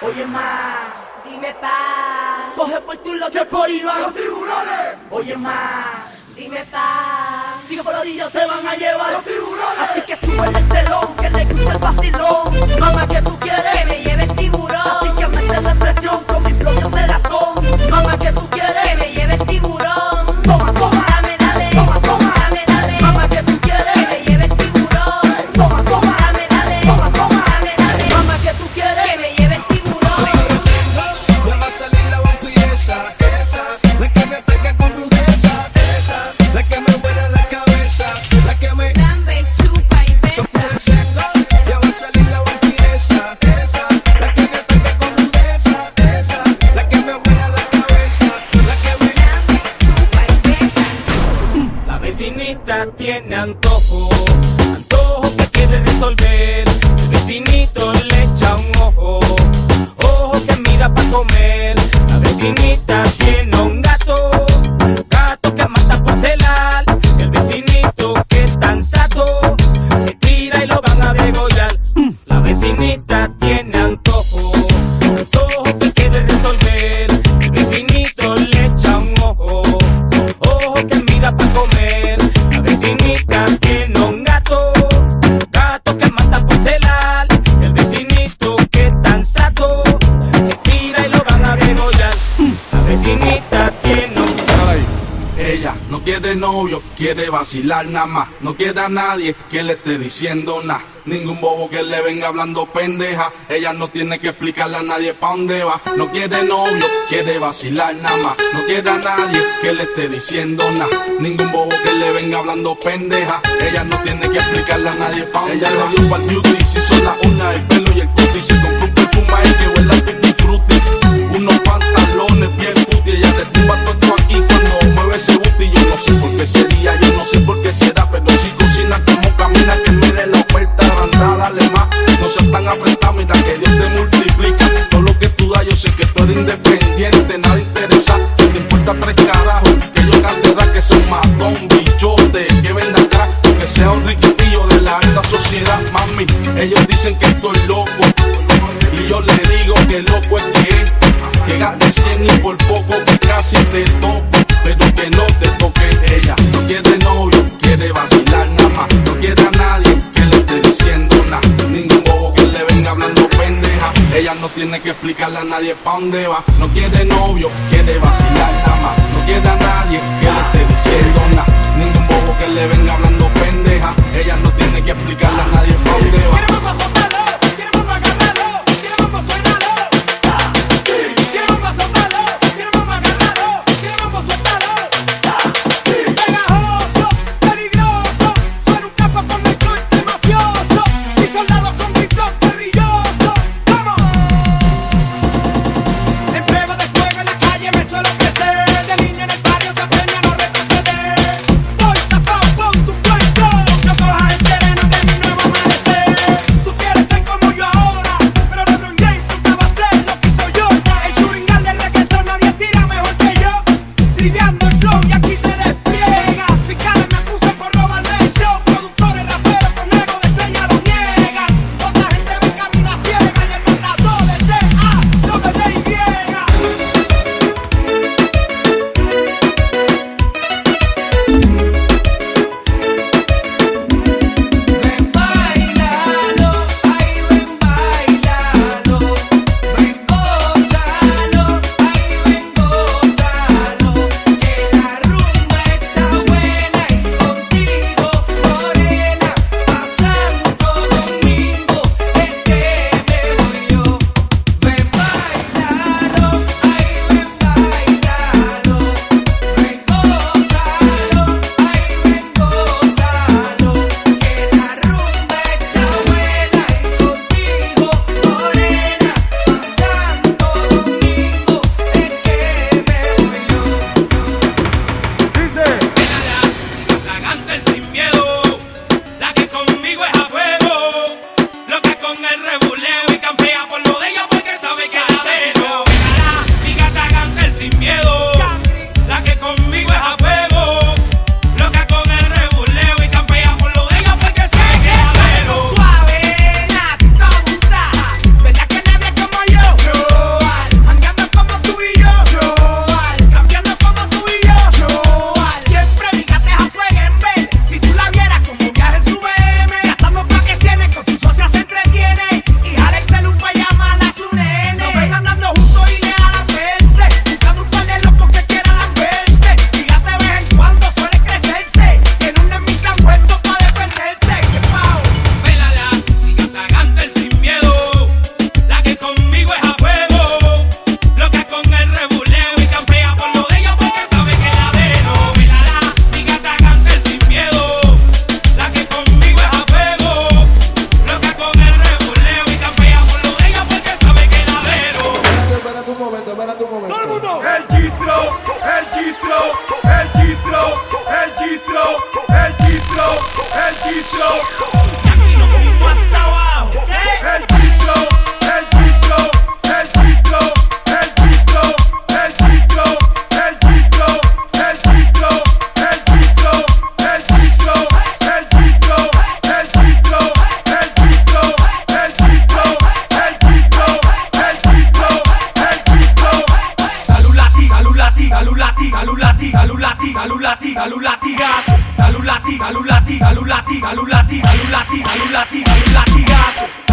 Oye, ma, dime pa. Coge por tu lado que por ahí van los tiburones. Oye, ma, dime pa. Sigue por la orilla, te van a llevar los tiburones. Así que sube el telón, que le gusta el vacilón. Mamá, que tú quieres? Que me tiene antojo, antojo que quiere resolver. El vecinito le echa un ojo, ojo que mira pa' comer. La vecinita quiere vacilar nada más. No quiere a nadie que le esté diciendo nada. Ningún bobo que le venga hablando pendeja. Ella no tiene que explicarle a nadie pa' dónde va. No quiere novio, quiere vacilar nada más. No quiere a nadie que le esté diciendo nada. Ningún bobo que le venga hablando pendeja. Ella no tiene que explicarle a nadie pa' dónde Ella va. le dio pa'l beauty, se hizo la uña, casi te toco, pero que no te toque ella. No quiere novio, quiere vacilar nada más. No quiere a nadie que le esté diciendo nada. Ningún bobo que le venga hablando pendeja. Ella no tiene que explicarle a nadie pa' dónde va. No quiere novio, quiere vacilar nada más. No quiere a nadie que le esté diciendo nada. lati, dale un latigazo, dale un lati, dale un lati, dale un dale un.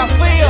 Tá desafío